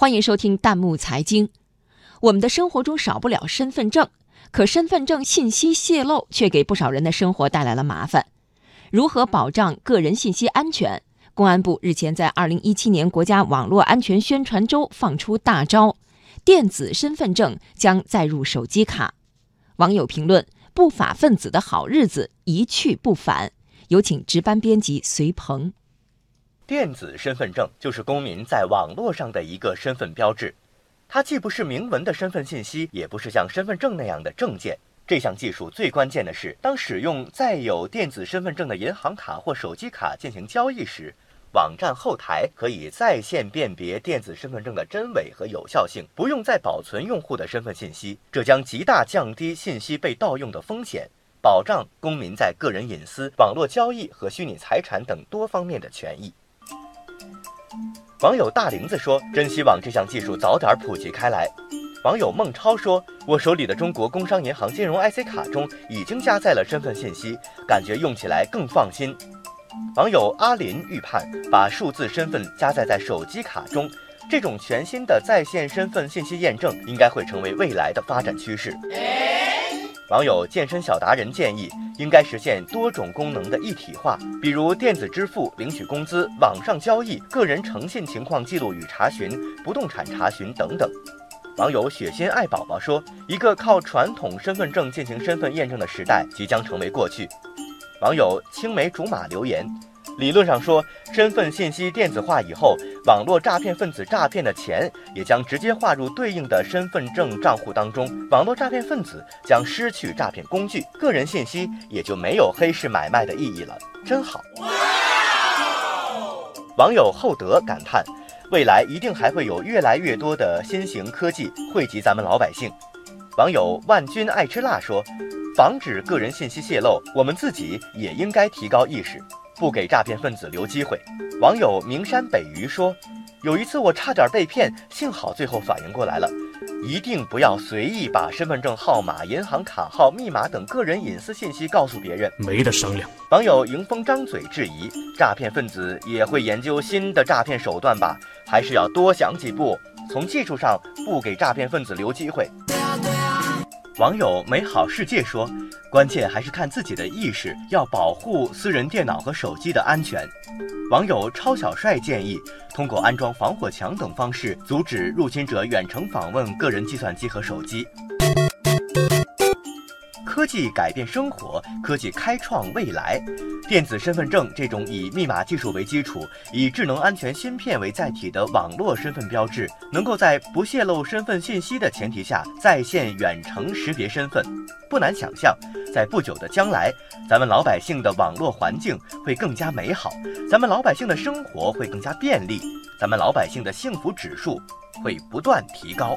欢迎收听弹幕财经。我们的生活中少不了身份证，可身份证信息泄露却给不少人的生活带来了麻烦。如何保障个人信息安全？公安部日前在二零一七年国家网络安全宣传周放出大招：电子身份证将载入手机卡。网友评论：不法分子的好日子一去不返。有请值班编辑隋鹏。电子身份证就是公民在网络上的一个身份标志，它既不是明文的身份信息，也不是像身份证那样的证件。这项技术最关键的是，当使用载有电子身份证的银行卡或手机卡进行交易时，网站后台可以在线辨别电子身份证的真伪和有效性，不用再保存用户的身份信息，这将极大降低信息被盗用的风险，保障公民在个人隐私、网络交易和虚拟财产等多方面的权益。网友大林子说：“真希望这项技术早点普及开来。”网友孟超说：“我手里的中国工商银行金融 IC 卡中已经加载了身份信息，感觉用起来更放心。”网友阿林预判，把数字身份加载在手机卡中，这种全新的在线身份信息验证应该会成为未来的发展趋势。网友健身小达人建议，应该实现多种功能的一体化，比如电子支付、领取工资、网上交易、个人诚信情况记录与查询、不动产查询等等。网友雪心爱宝宝说：“一个靠传统身份证进行身份验证的时代即将成为过去。”网友青梅竹马留言。理论上说，身份信息电子化以后，网络诈骗分子诈骗的钱也将直接划入对应的身份证账户当中，网络诈骗分子将失去诈骗工具，个人信息也就没有黑市买卖的意义了，真好。网友厚德感叹：未来一定还会有越来越多的新型科技惠及咱们老百姓。网友万军爱吃辣说：防止个人信息泄露，我们自己也应该提高意识。不给诈骗分子留机会。网友名山北鱼说：“有一次我差点被骗，幸好最后反应过来了，一定不要随意把身份证号码、银行卡号、密码等个人隐私信息告诉别人，没得商量。”网友迎风张嘴质疑：“诈骗分子也会研究新的诈骗手段吧？还是要多想几步，从技术上不给诈骗分子留机会。”网友美好世界说。关键还是看自己的意识，要保护私人电脑和手机的安全。网友超小帅建议，通过安装防火墙等方式，阻止入侵者远程访问个人计算机和手机。科技改变生活，科技开创未来。电子身份证这种以密码技术为基础、以智能安全芯片为载体的网络身份标志，能够在不泄露身份信息的前提下，在线远程识别身份。不难想象，在不久的将来，咱们老百姓的网络环境会更加美好，咱们老百姓的生活会更加便利，咱们老百姓的幸福指数会不断提高。